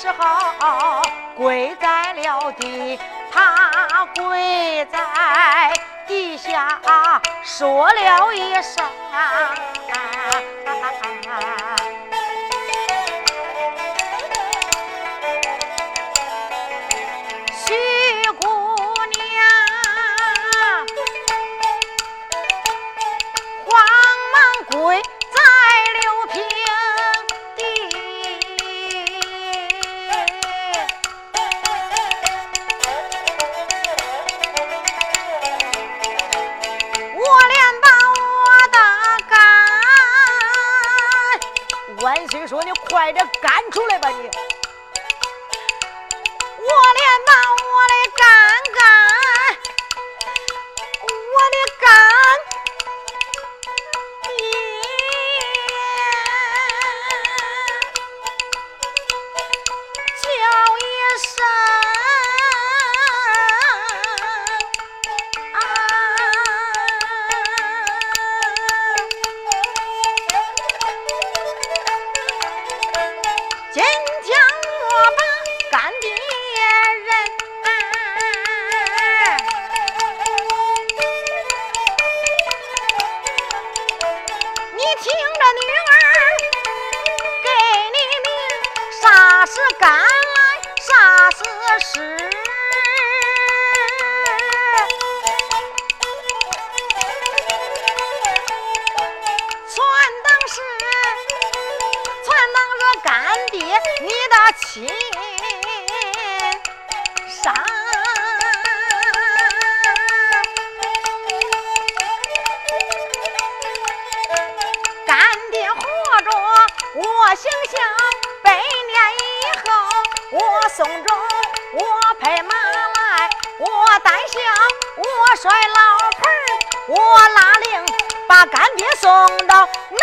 时候跪在了地。他跪在地下说了一声。快老婆我拉令把干爹送到南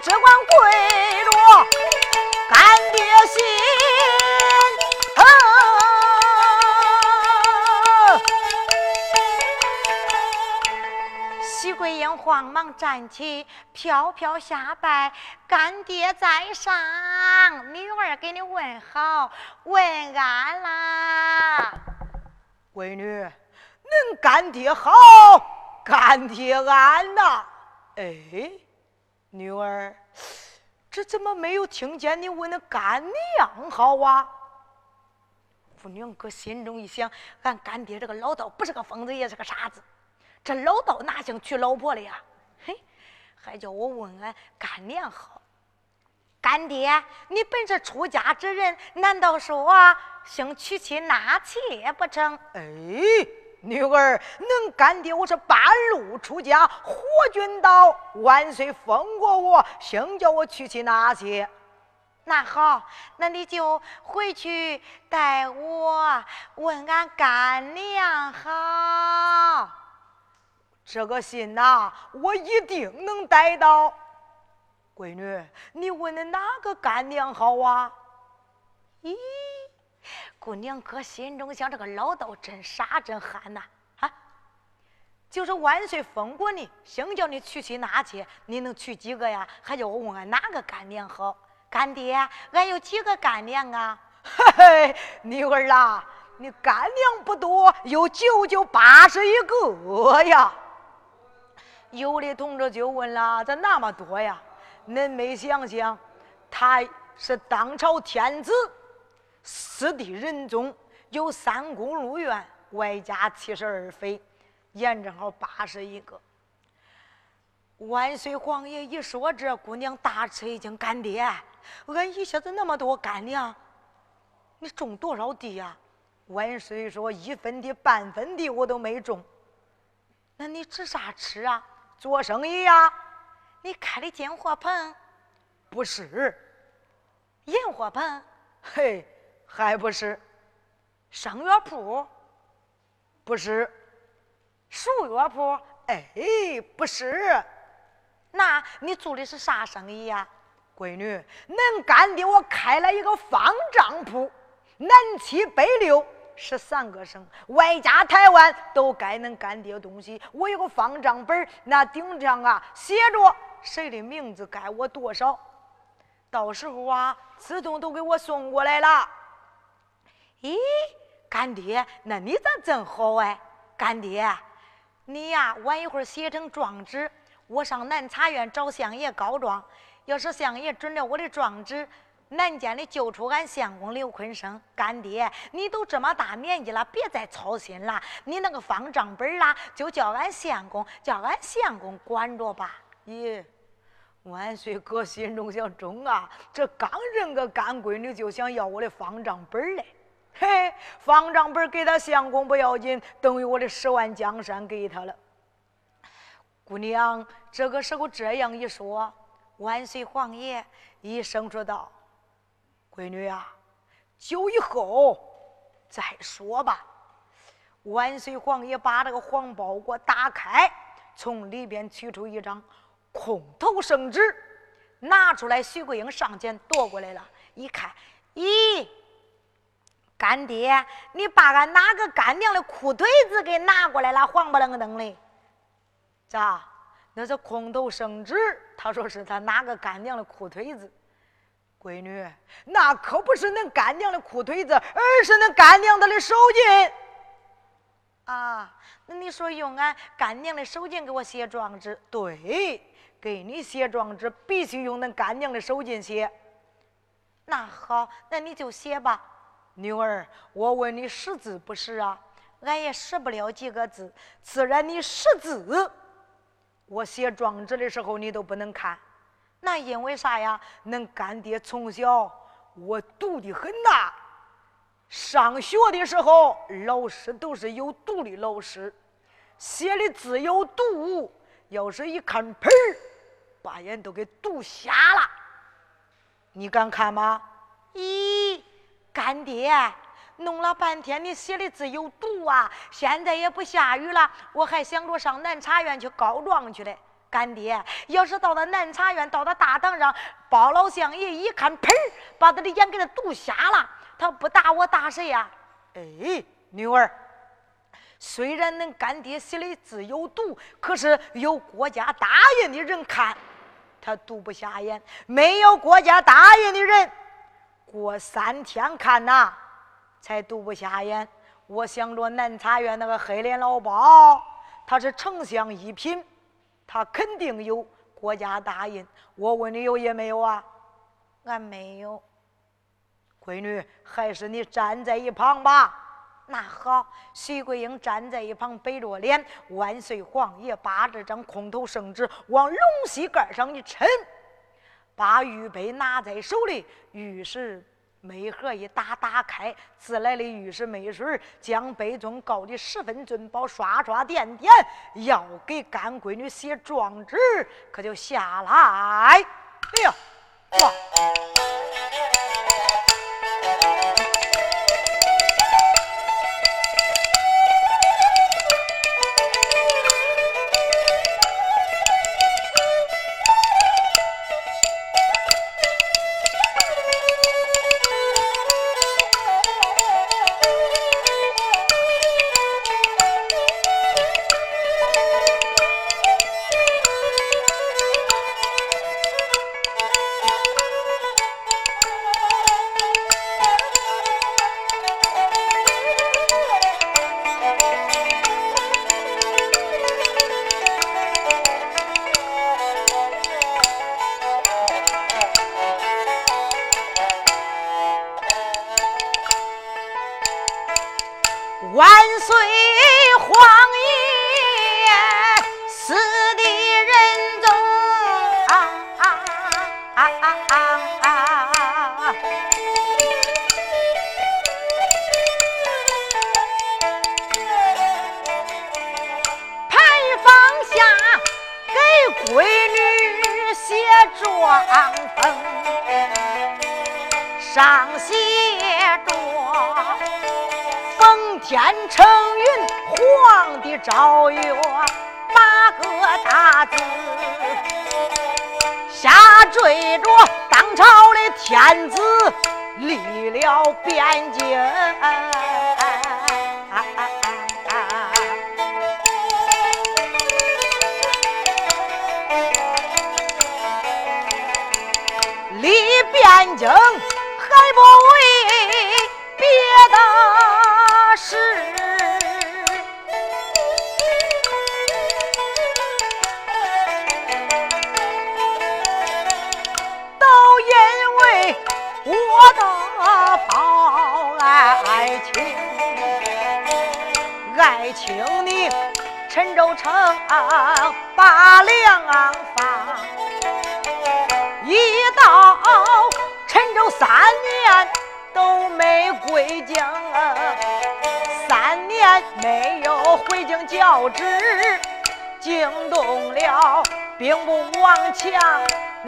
只管跪着，干爹心。徐桂英慌忙站起，飘飘下拜，干爹在上，女儿给你问好，问安啦。闺女，恁干爹好，干爹安呐。哎，女儿，这怎么没有听见你问那干娘好啊？妇娘搁心中一想，俺干爹这个老道不是个疯子，也是个傻子，这老道哪想娶老婆了呀？嘿还叫我问俺干娘好，干爹，你本是出家之人，难道说想娶妻纳妾不成？哎，女儿，恁干爹我是半路出家，火君道万岁封过我，兴叫我娶妻纳妾。那好，那你就回去带我问俺干娘好。这个信呐，我一定能带到。闺女，你问的哪个干娘好啊？咦，姑娘哥心中想：这个老道真傻真憨呐！啊，就是万岁封过你，想叫你娶妻纳妾，你能娶几个呀？还叫我问俺哪个干娘好？干爹，俺有几个干娘啊？嘿嘿，女儿啦，你干娘不多，有九九八十一个呀。有的同志就问了：咋那么多呀？恁没想想，他是当朝天子，四帝仁宗，有三宫六院，外加七十二妃，验正好八十一个。万岁皇爷一说这，姑娘大吃一惊：“干爹，俺一下子那么多干娘，你种多少地呀？”万岁说：“一分地、半分地我都没种。”那你吃啥吃啊？做生意呀？你开的进货棚？不是，银货棚？嘿，还不是。生药铺？不是。熟药铺？哎，不是。那你做的是啥生意呀？闺女，恁干爹我开了一个方丈铺，南七北六。十三个省，外加台湾，都该恁干爹东西。我有个方丈本那顶上啊写着谁的名字，该我多少，到时候啊自动都给我送过来了。咦，干爹，那你咋真好哎？干爹，你呀晚一会儿写成状纸，我上南茶院找相爷告状。要是相爷准了我的状纸。南监里救出俺相公刘坤生，干爹，你都这么大年纪了，别再操心了。你那个方账本啦，就叫俺相公，叫俺相公管着吧。咦，万岁哥心中想中啊，这刚认个干闺女，就想要我的方账本嘞。嘿，方丈本给他相公不要紧，等于我的十万江山给他了。姑娘，这个时候这样一说，万岁皇爷一声说道。闺女啊，酒以后再说吧。万岁皇爷把这个黄包裹打开，从里边取出一张空头圣旨，拿出来。徐桂英上前夺过来了，一看，咦，干爹，你把俺哪个干娘的裤腿子给拿过来了？黄不愣登的，咋？那是空头圣旨，他说是他哪个干娘的裤腿子。闺女，那可不是恁干娘的裤腿子，而是恁干娘的手巾。啊，那你说用俺干娘的手巾给我写状纸？对，给你写状纸必须用恁干娘的手巾写。那好，那你就写吧。女儿，我问你识字不识啊？俺也识不了几个字。自然你识字，我写状纸的时候你都不能看。那因为啥呀？恁干爹从小我读的很呐，上学的时候老师都是有毒的老师，写的字有毒，要是一看盆儿，把眼都给毒瞎了。你敢看吗？咦，干爹，弄了半天你写的字有毒啊！现在也不下雨了，我还想着上南茶院去告状去嘞。干爹，要是到了南茶院，到了大堂上，包老相爷一看，砰，把他的眼给他堵瞎了。他不打我，打谁呀？哎，女儿，虽然恁干爹写的字有毒，可是有国家大印的人看，他毒不瞎眼；没有国家大印的人，过三天看呐，才堵不下眼。我想着南茶院那个黑脸老包，他是丞相一品。他肯定有国家大印，我问你有也没有啊？俺没有。闺女，还是你站在一旁吧。那好，徐桂英站在一旁，背着脸。万岁皇爷把这张空头圣旨往龙膝盖上一抻，把玉杯拿在手里，玉石。梅盒一打打开，自来的玉石梅水将杯中高的十分尊宝刷刷点点，要给干闺女写状纸，可就下来。哎呀，哇！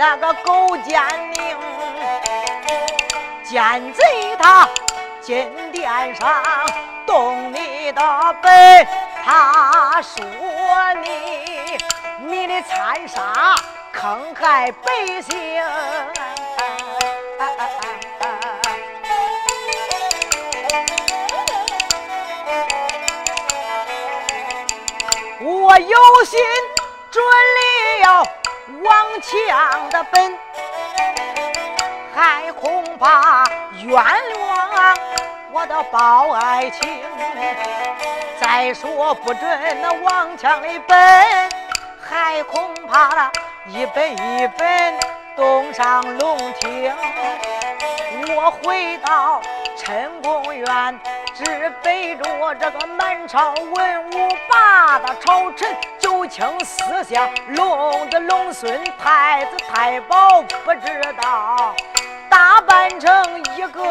那个狗奸佞，奸贼他金殿上动你的本，他说你你的残杀坑害百姓。我有心准了王强的本，还恐怕冤枉我的宝爱情。再说不准那王强的本，还恐怕他一本一本东上龙庭。我回到陈公园。只背着这个满朝文武八大朝臣，九卿四相，龙子龙孙，太子太保，不知道打扮成一个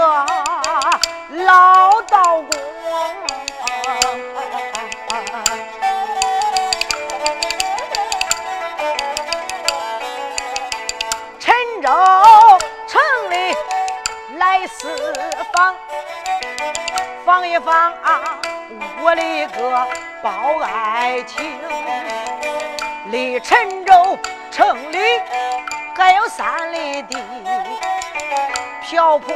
老道公。陈州城里来四方。放一放啊，我的个宝爱情，离陈州城里还有三里地，瓢泼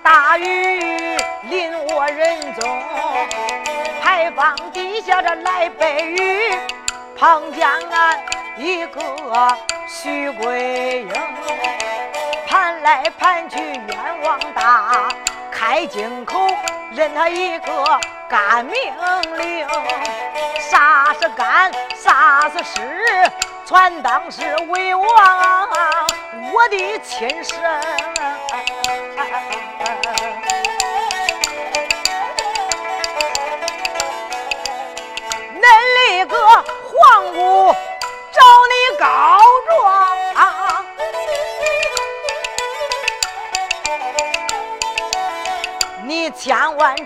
大雨淋我人中，牌坊底下这来背雨，碰见俺一个徐桂英，盘来盘去冤枉大，开金口。任他一个干命令，啥是干，啥是实，全当是为王我的亲生。恁那个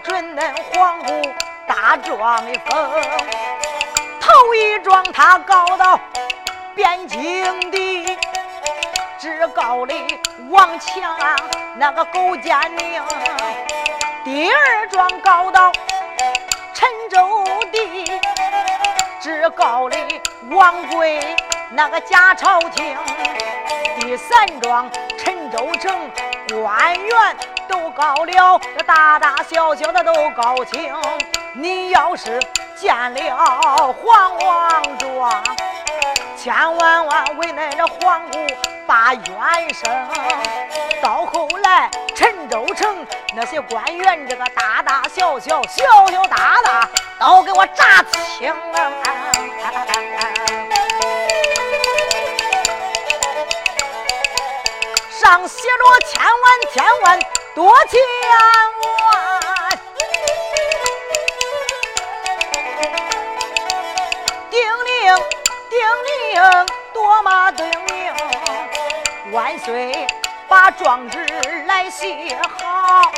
准恁皇姑大状的风，头一状他告到汴京的，只告的王强那个狗奸佞；第二状告到陈州的，只告的王贵那个假朝廷；第三状陈州城官员。都告了，这大大小小的都告清。你要是见了黄王庄，千万万为恁这皇姑把冤声。到后来陈州城那些官员，这个大大小小、小小大大，都给我查清。上写着千万千万。多千万，叮咛叮咛，多么叮咛！万岁，把状纸来写好。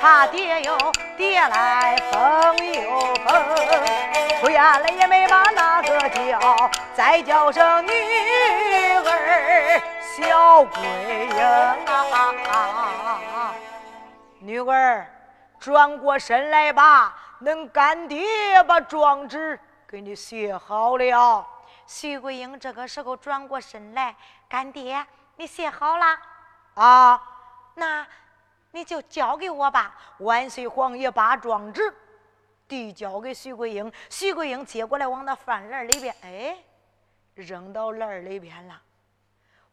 他爹又爹来封又封，出院了也没把那个叫，再叫声女儿。儿小桂英啊，女儿转过身来吧，恁干爹把状纸给你写好了。徐桂英这个时候转过身来，干爹，你写好了啊？那你就交给我吧。万岁皇爷把状纸递交给徐桂英，徐桂英接过来往那饭篮里边，哎，扔到篮里边了。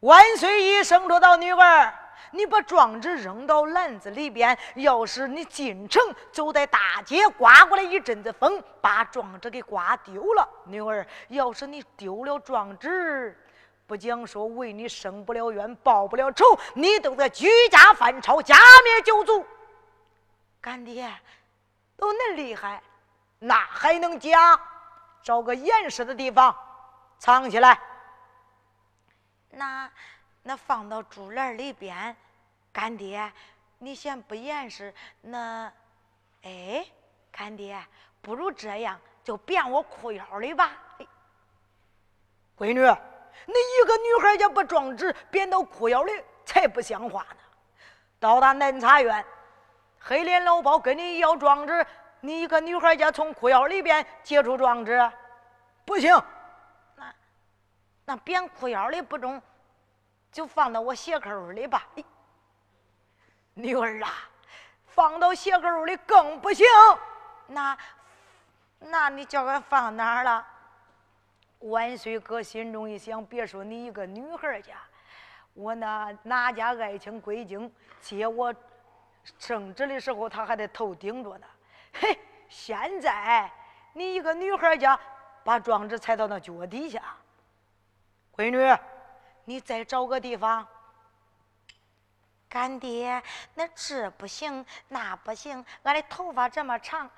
万岁一声说道：“女儿。”你把状纸扔到篮子里边，要是你进城走在大街，刮过来一阵子风，把状纸给刮丢了。女儿，要是你丢了状纸，不讲说为你生不了冤，报不了仇，你都得举家犯抄，家灭九族。干爹，都恁厉害，那还能假？找个严实的地方藏起来。那。那放到竹篮里边，干爹，你嫌不严实？那，哎，干爹，不如这样，就变我裤腰里吧。闺女，你一个女孩家把状纸变到裤腰里，才不像话呢。到达南茶院，黑脸老包跟你要状纸，你一个女孩家从裤腰里边接出状纸，不行。那，那编裤腰里不中。就放到我鞋扣里吧，女儿啊，放到鞋扣里更不行。那，那你叫俺放哪儿了？万岁哥心中一想，别说你一个女孩家，我那哪家爱卿归京接我圣旨的时候，他还得头顶着呢。嘿，现在你一个女孩家，把状纸踩到那脚底下，闺女。你再找个地方，干爹，那这不行，那不行，俺的头发这么长，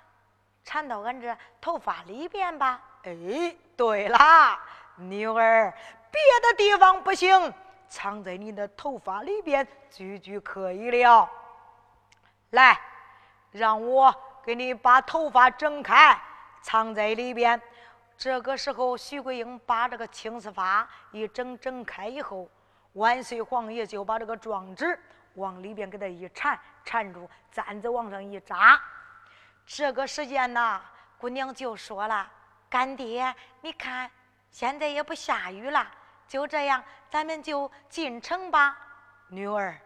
缠到俺这头发里边吧。哎，对啦，女儿，别的地方不行，藏在你的头发里边，句句可以了。来，让我给你把头发整开，藏在里边。这个时候，徐桂英把这个青丝发一整整开以后，万岁皇爷就把这个状纸往里边给他一缠，缠住，簪子往上一扎。这个时间呐，姑娘就说了：“干爹，你看现在也不下雨了，就这样，咱们就进城吧，女儿。”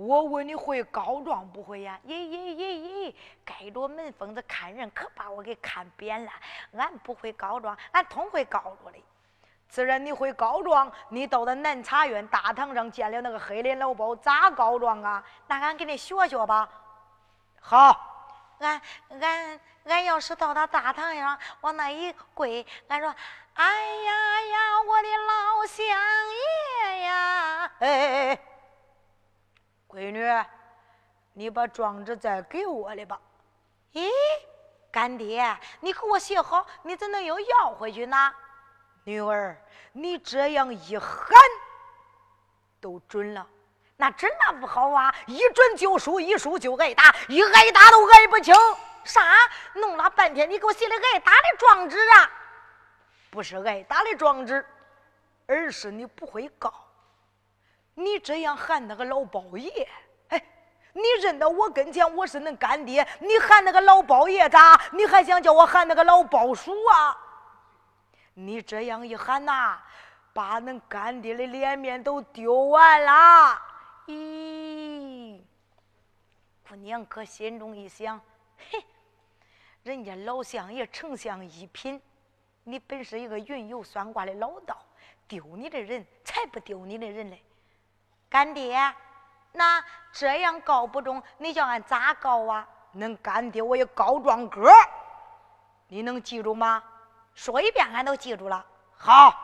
我问你会告状不会呀？咦咦咦咦，盖着门缝子看人，可把我给看扁了。俺不会告状，俺通会告着的。自然你会告状，你到了南茶院大堂上见了那个黑脸老包，咋告状啊？那俺给你学学吧。好，俺俺俺要是到他大堂上往那一跪，俺说：“哎呀呀，我的老乡爷呀！”哎哎哎。闺女，你把状纸再给我来吧。咦，干爹，你给我写好，你怎能又要回去呢？女儿，你这样一喊，都准了。那准那不好啊！一准就输，一输就挨打，一挨打都挨不清。啥？弄了半天，你给我写的挨打的状纸啊？不是挨打的状纸，而是你不会告。你这样喊那个老包爷，哎，你认到我跟前，我是恁干爹，你喊那个老包爷咋？你还想叫我喊那个老包叔啊？你这样一喊呐，把恁干爹的脸面都丢完了。咦，姑娘可心中一想，嘿，人家老相爷丞相一品，你本是一个云游算卦的老道，丢你的人才不丢你的人嘞。干爹，那这样告不中，你叫俺咋告啊？恁干爹我有告状歌，你能记住吗？说一遍，俺都记住了。好，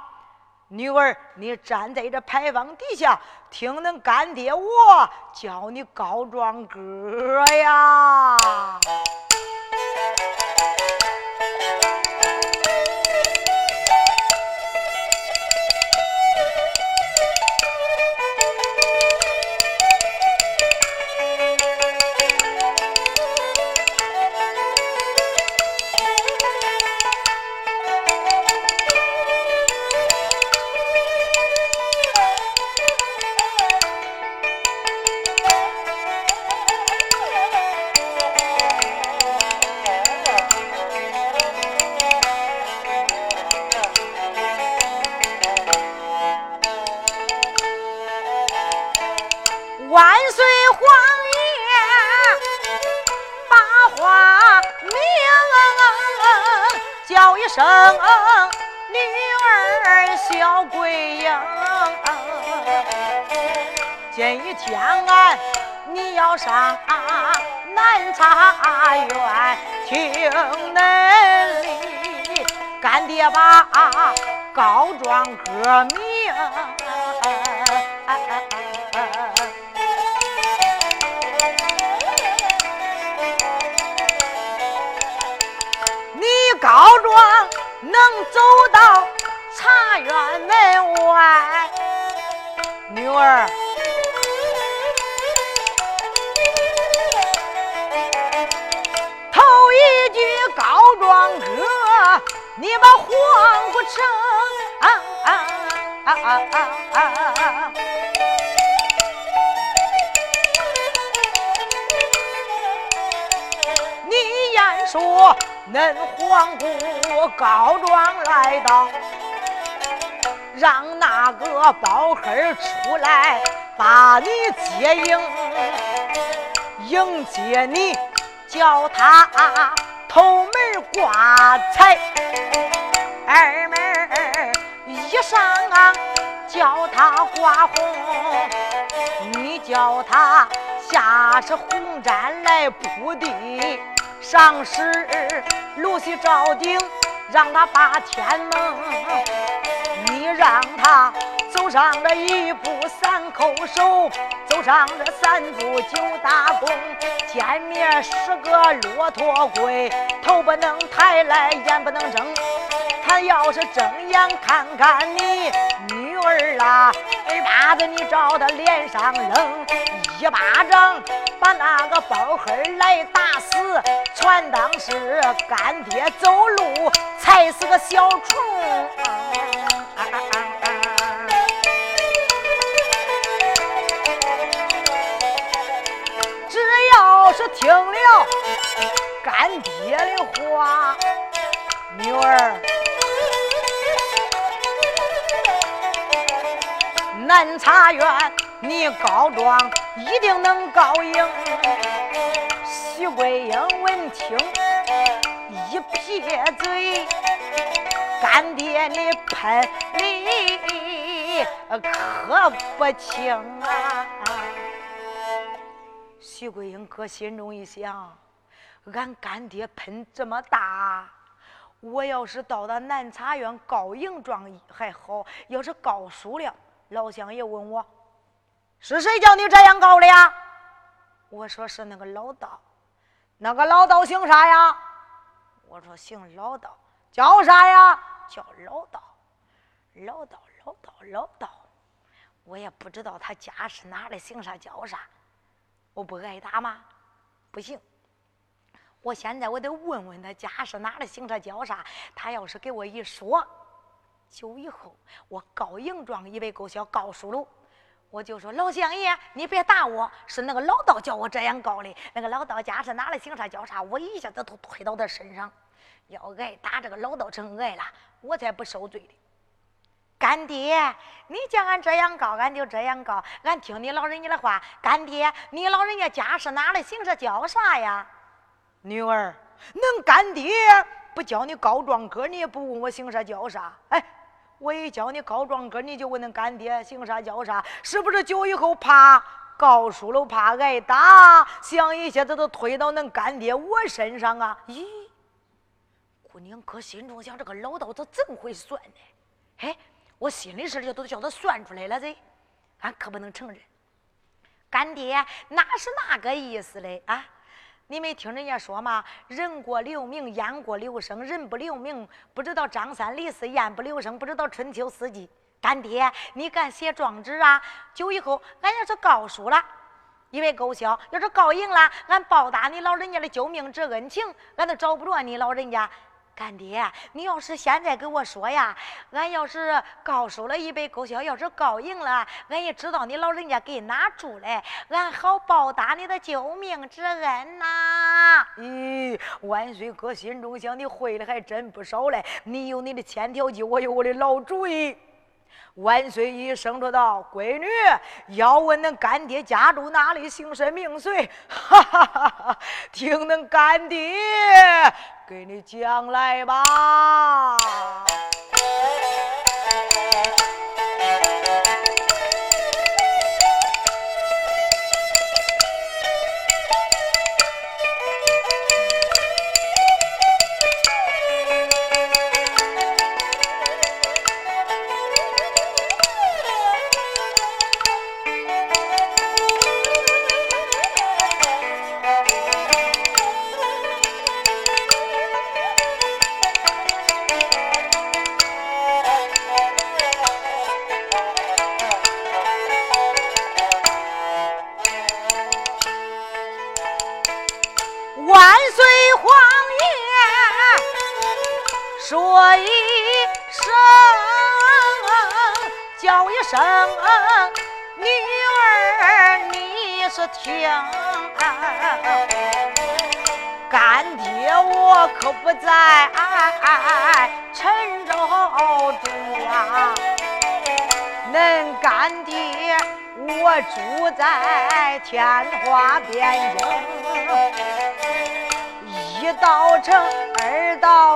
女儿，你站在这牌坊底下，听恁干爹我教你告状歌呀。你把黄不成啊啊啊啊啊啊！你言说恁皇姑告状来到，让那个包黑出来把你接应，迎接你，叫他头挂彩，二门衣裳啊叫他挂红，你叫他下是红毡来铺地。上时露西照顶，让他把天蒙；你让他走上这一步三叩首，走上这三步九大躬。见面十个骆驼跪，头不能抬来，眼不能睁。他要是睁眼看看你女儿啊，二巴子你照他脸上扔，一巴掌把那个包黑来打死。全当是干爹走路踩死个小虫。只是听了干爹的话，女儿。南茶园，你告状一定能告赢。徐桂英闻听一撇嘴，干爹你喷里可不轻啊！徐桂英搁心中一想，俺干爹喷这么大，我要是到了南茶园告赢状还好，要是告输了。老乡爷问我：“是谁叫你这样告的呀？”我说：“是那个老道。”那个老道姓啥呀？我说：“姓老道。”叫啥呀？叫老道。老道，老道，老道。我也不知道他家是哪的，姓啥叫啥。我不挨打吗？不行。我现在我得问问他家是哪的，姓啥叫啥。他要是给我一说。就以后我告赢状以为够小，告输了，我就说老乡爷，你别打我，是那个老道叫我这样告的。那个老道家是哪的姓啥叫啥，我一下子都推到他身上，要挨打这个老道成挨了，我才不受罪的。干爹，你叫俺这样告，俺就这样告，俺听你老人家的话。干爹，你老人家家是哪里姓啥叫啥呀？女儿，恁干爹不教你告状哥，你也不问我姓啥叫啥，哎。我一教你告状哥，你就问恁干爹姓啥叫啥？是不是久以后怕告输了，怕挨打，想一下子都推到恁干爹我身上啊？咦，姑娘可心中想，这个老道他真会算呢。嘿，我心里事就都叫他算出来了这，俺可不能承认。干爹哪是那个意思嘞？啊？你没听人家说吗？人过留名，雁过留声。人不留名，不知道张三李四；雁不留声，不知道春秋四季。干爹，你敢写状纸啊？就以后俺要是告输了，以为够销；要是告赢了，俺报答你老人家的救命之恩情，俺都找不着你老人家。干爹，你要是现在给我说呀，俺要是告输了一杯勾销，要是告赢了，俺也知道你老人家给哪住嘞，俺好报答你的救命之恩呐！咦，万岁哥心中想，你会的还真不少嘞。你有你的千条计，我有我的老主意。万岁一声说道：“闺女，要问恁干爹家住哪里，姓甚名谁？哈哈哈哈听恁干爹给你讲来吧。”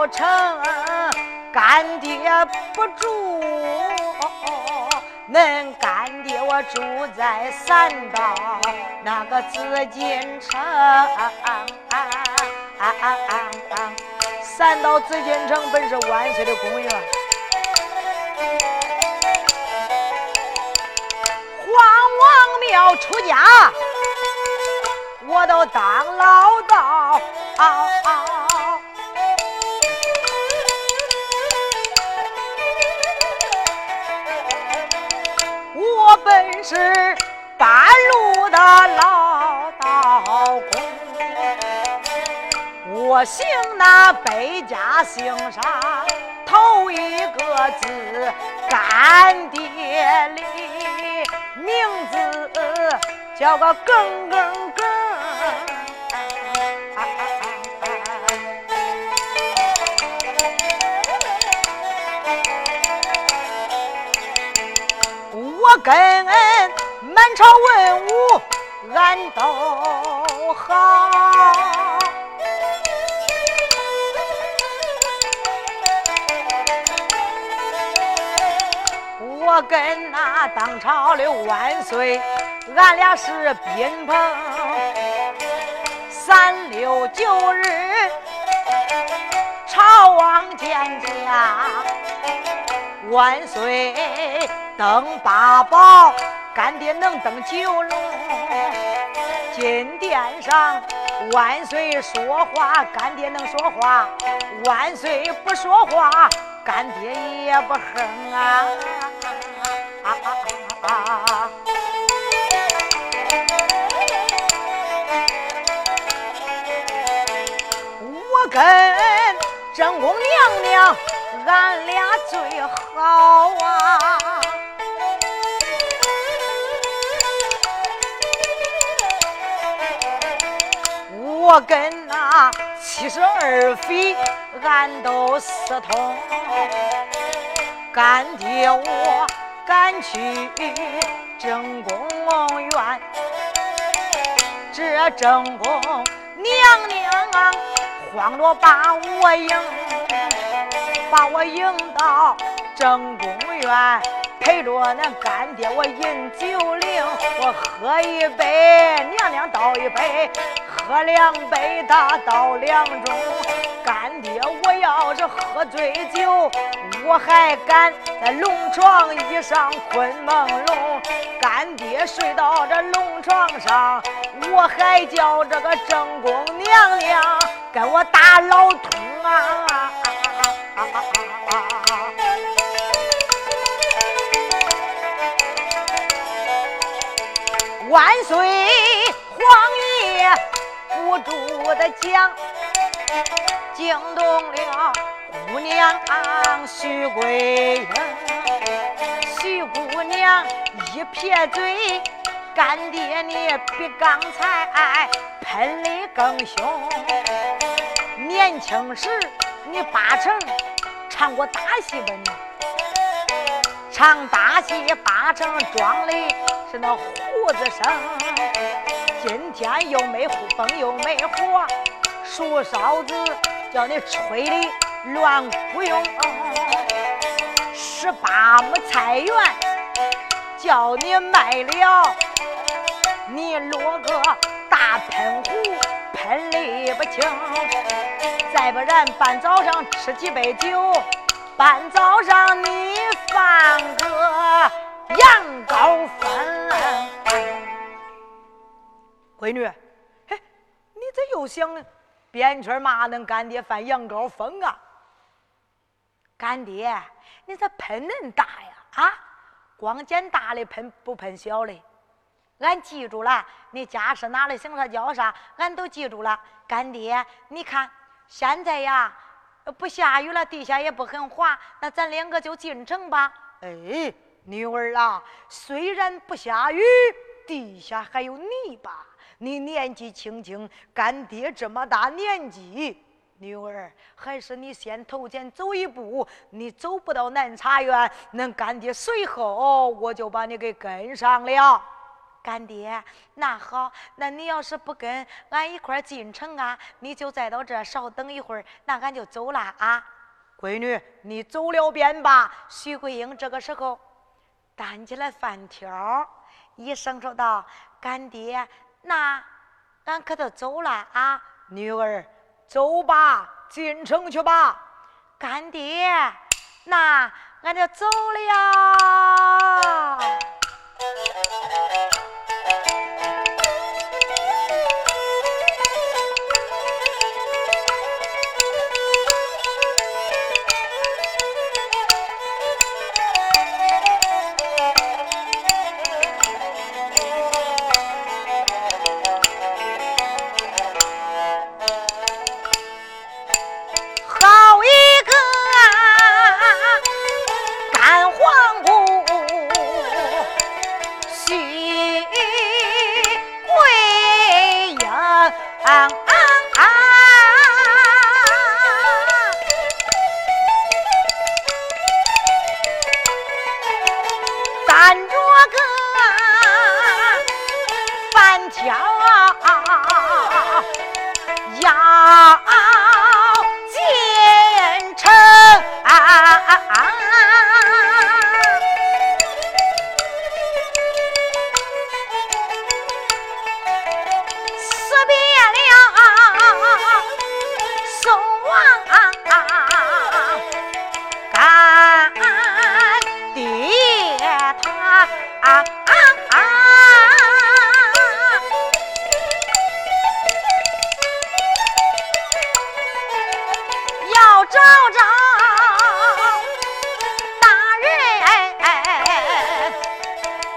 二道城，干爹不住，恁干爹我住在三道。那个紫禁城，三道紫禁城本是万岁的宫院，皇王庙出家，我都当老道。是。半路的老道公，我姓那北家姓啥？头一个字干爹的，名字叫个耿耿朝文武俺都好，我跟那当朝的万岁，俺俩是宾朋。三六九日朝王见驾，万岁登八宝。干爹能登九龙，金殿上万岁说话，干爹能说话；万岁不说话，干爹也不哼啊！我跟正宫娘娘，俺俩最好啊！我跟那七十二妃，俺都私通。干爹我赶去正宫院，这正宫娘娘啊，慌着把我迎，把我迎到正宫院。陪着那干爹我饮酒令，我喝一杯，娘娘倒一杯，喝两杯他倒两盅。干爹我要是喝醉酒，我还敢在龙床椅上困朦胧。干爹睡到这龙床上，我还叫这个正宫娘娘跟我打老通啊！万岁，不住的讲，惊动了姑娘徐桂英。徐姑娘一撇嘴，干爹你比刚才喷的更凶。年轻时你八成唱过大戏吧你？唱大戏八成装的是那胡子声。今天又没风又没火，树梢子叫你吹的乱鼓用。十八亩菜园叫你卖了，你落个大喷壶喷的不清。再不然半早上吃几杯酒，半早上你放个羊羔粉。闺女，嘿，你这又想编圈嘛？能干爹犯羊羔疯啊？干爹，你这喷恁大呀？啊，光捡大的喷，不喷小的。俺记住了，你家是哪里，姓啥叫啥，俺都记住了。干爹，你看现在呀，不下雨了，地下也不很滑，那咱两个就进城吧。哎，女儿啊，虽然不下雨，地下还有泥巴。你年纪轻轻，干爹这么大年纪，女儿还是你先头前走一步。你走不到南茶园，恁干爹随后我就把你给跟上了。干爹，那好，那你要是不跟俺一块进城啊，你就再到这稍等一会儿，那俺就走了啊。闺女，你走了便罢。徐桂英这个时候担起来饭条，一声说道：“干爹。”那，俺可得走了啊！女儿，走吧，进城去吧。干爹，那俺就走了。包拯大人，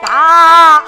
把。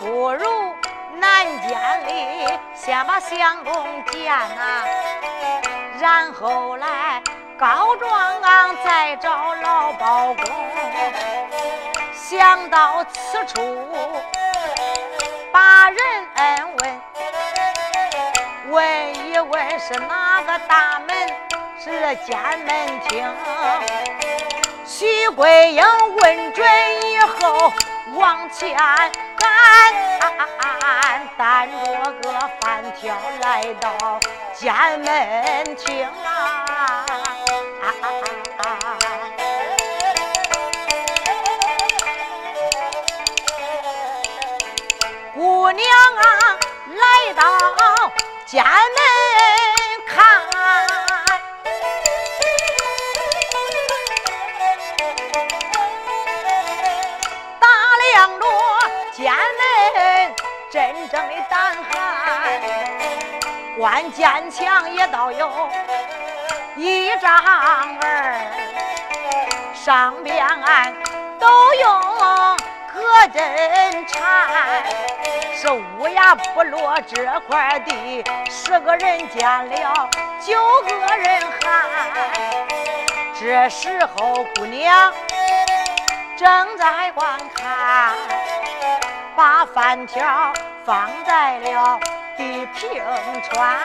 不如南监里先把相公见呐，然后来。告状再找老包公，想到此处，把人问，问一问是哪个大门？是监门厅。徐桂英问准以后，往前赶，担着个饭挑来到家门厅啊。姑娘啊，来到家门看，真正的胆寒，关坚强也倒有。一丈儿，上边都用隔针缠，是乌鸦不落这块地，十个人见了九个人喊。这时候姑娘正在观看，把饭条放在了。地平川，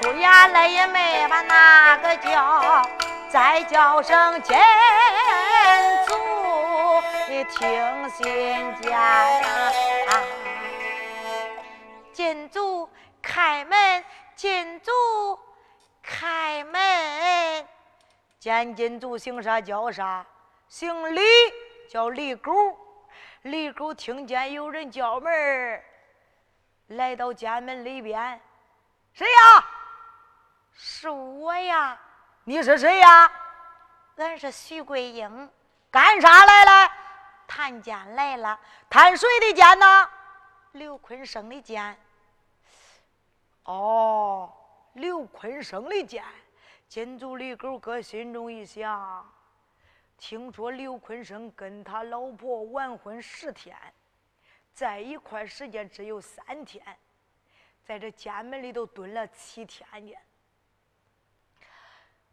出衙来也没把那个叫，再叫声金祖，你听信家呀！金祖开门，金祖开门，见金祖姓啥叫啥？姓李，叫李狗。李狗听见有人叫门儿。来到家门里边，谁呀？是我呀。你是谁呀？俺是徐桂英。干啥来了？探监来了。探谁的监呢？刘坤生的监。哦，刘坤生的监。金主李狗搁心中一想，听说刘坤生跟他老婆完婚十天。在一块时间只有三天，在这监门里头蹲了七天呢。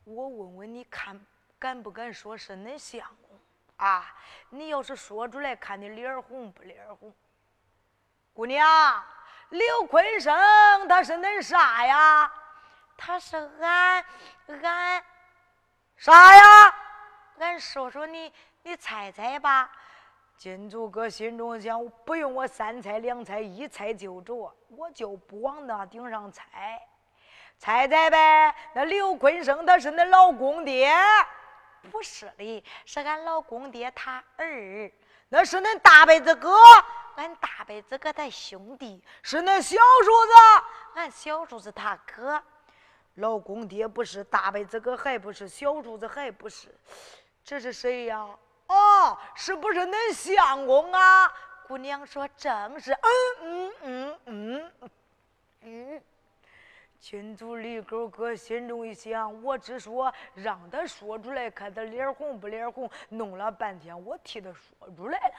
我问问你看，敢不敢说是恁相公啊？你要是说出来，看你脸红不脸红？姑娘，刘坤生他是恁啥呀？他是俺俺啥呀？俺说说你，你猜猜吧。金柱哥心中想：不用我三猜两猜，一猜就着，我就不往那顶上猜。猜猜呗，那刘坤生他是恁老公爹？不是的，是俺老公爹他儿。那是恁大辈子哥？俺大辈子哥他兄弟。是恁小叔子？俺小叔子他哥。老公爹不是大辈子哥，还不是小叔子，还不是，这是谁呀？哦，是不是恁相公啊？姑娘说：“正是。”嗯嗯嗯嗯嗯。金足李狗哥心中一想：我只说让他说出来，看他脸红不脸红。弄了半天，我替他说出来了。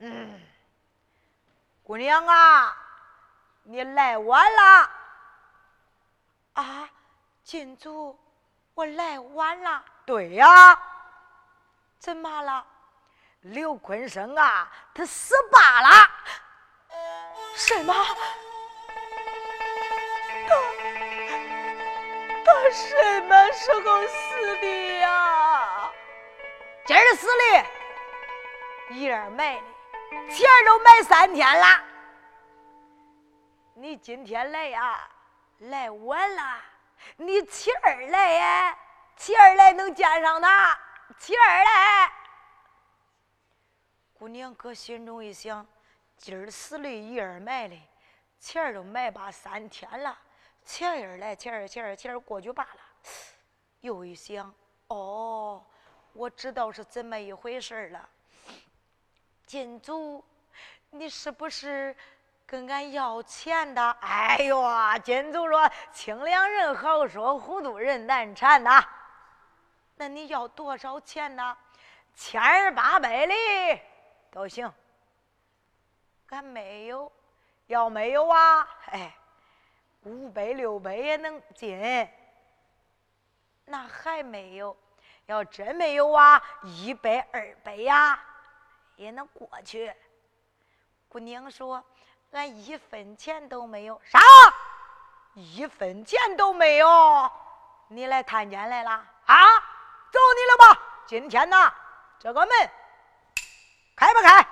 嗯，姑娘啊，你来晚了。啊，金足，我来晚了。对呀。怎么了？刘坤生啊，他死罢了。什么？他他什么时候死的呀？今儿死的，一儿埋的，钱都埋三天了。你今天来呀，来晚了。你七儿来呀，七儿来能见上他。七儿来，姑娘搁心中一想，今儿死的，一儿埋的，钱儿都埋吧三天了。前儿来，前儿前儿前儿过去罢了。又一想，哦，我知道是怎么一回事了。金主，你是不是跟俺要钱的？哎呦，金主说：“清凉人好说，糊涂人难缠呐。”那你要多少钱呢？千儿八百的都行。俺没有，要没有啊？哎。五百六百也能进，那还没有。要真没有啊，一百二百呀也能过去。姑娘说：“俺一分钱都没有。”啥？一分钱都没有？你来探监来了啊？走你了吧！今天呐，这个门开不开？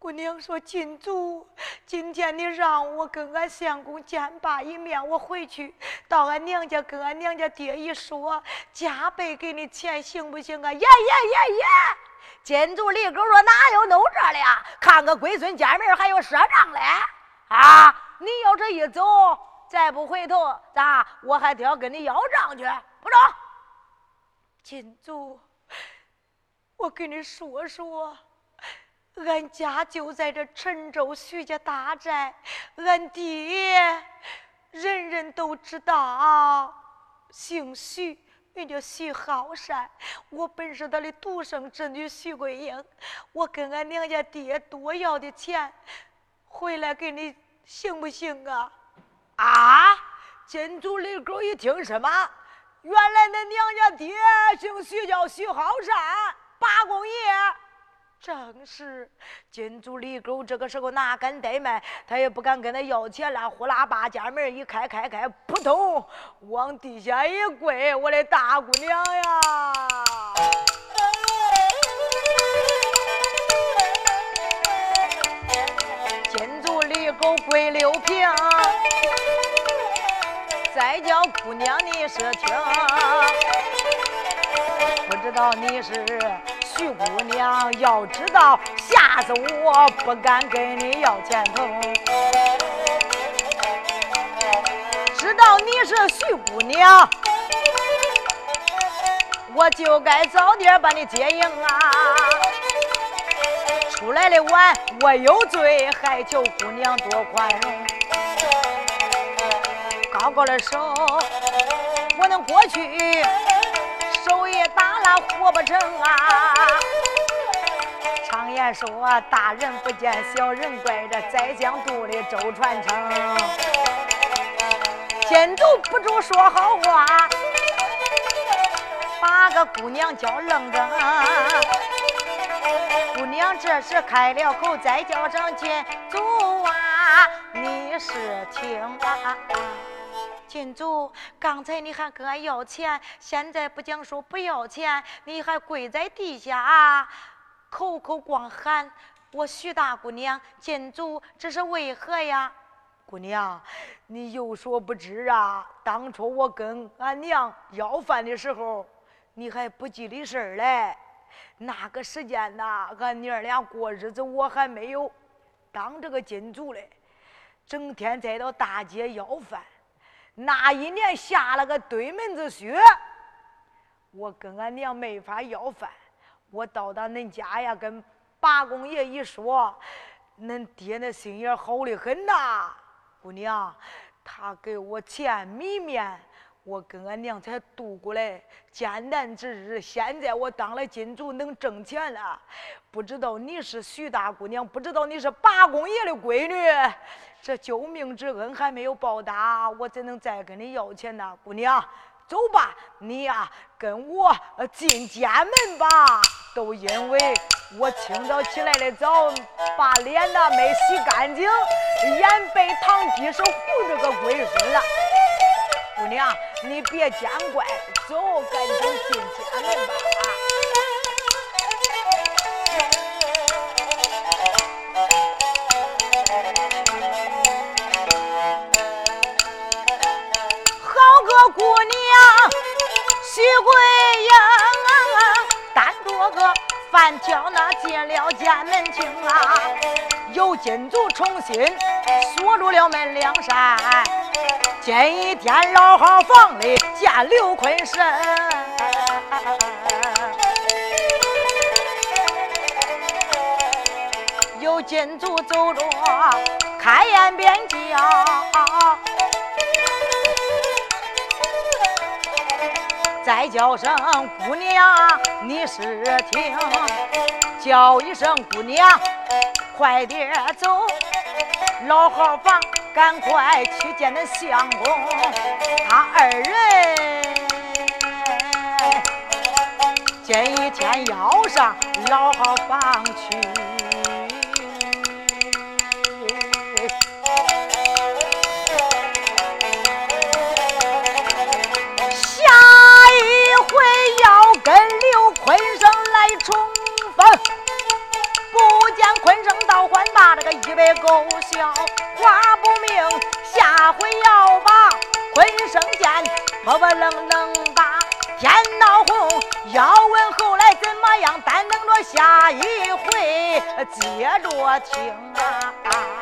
姑娘说：“金主，今天你让我跟俺相公见爸一面，我回去到俺娘家跟俺娘家爹一说，加倍给你钱，行不行啊？”耶耶耶耶！金主李狗说：“哪有弄这的呀？看个龟孙见面还有赊账嘞？啊！你要这一走，再不回头，咋？我还得要跟你要账去，不中？金主，我跟你说说。”俺家就在这陈州徐家大寨，俺爹人人都知道，姓徐，名叫徐好善。我本是他的独生之女徐桂英，我跟俺娘家爹多要的钱，回来给你行不行啊？啊！金主李狗一听什么？原来恁娘家爹姓徐，叫徐好善，八公爷。正是金主李狗这个时候哪敢怠慢，他也不敢跟他要钱了。呼啦把家门一开，开开，扑通往地下一跪，我的大姑娘呀！金主李狗跪六平，再叫姑娘你是听，不知道你是。徐姑娘，要知道，吓死我不敢跟你要钱头。知道你是徐姑娘，我就该早点把你接应啊！出来的晚，我有罪，还求姑娘多宽容。高高的手，我能过去。手也打活不成啊！常言说，大人不见小人怪，这宰相肚里周传承。先都不住说好话，把个姑娘叫愣着。姑娘这时开了口，再叫声金主啊，你是听啊。金主，刚才你还跟俺要钱，现在不讲说不要钱，你还跪在地下啊，口口光喊我徐大姑娘。金主，这是为何呀？姑娘，你有所不知啊，当初我跟俺娘要饭的时候，你还不记得事儿嘞。那个时间呐，俺娘俩过日子，我还没有当这个金主嘞，整天在到大街要饭。那一年下了个堆门子雪，我跟俺娘没法要饭。我到达恁家呀，跟八公爷一说，恁爹那心眼好的很呐。姑娘，他给我钱米面，我跟俺娘才度过来艰难之日。现在我当了金主，能挣钱了。不知道你是徐大姑娘，不知道你是八公爷的闺女。这救命之恩还没有报答，我怎能再跟你要钱呢？姑娘，走吧，你呀跟我进监门吧。都因为我清早起来的早，把脸呐没洗干净，眼被糖滴是糊这个龟孙了。姑娘，你别见怪，走，赶紧进家门吧。俺叫那进了家门厅啊，有金主重新锁住了门两扇。今一天老号房里见刘坤生，有金主走着开言便叫，再叫声姑娘你是听，叫一声姑娘快点走，老号房。赶快去见那相公，他二人今一天要上老号房去。一杯勾销。话不明，下回要把婚生见，不不愣能把天闹红。要问后来怎么样，单等着下一回接着听啊。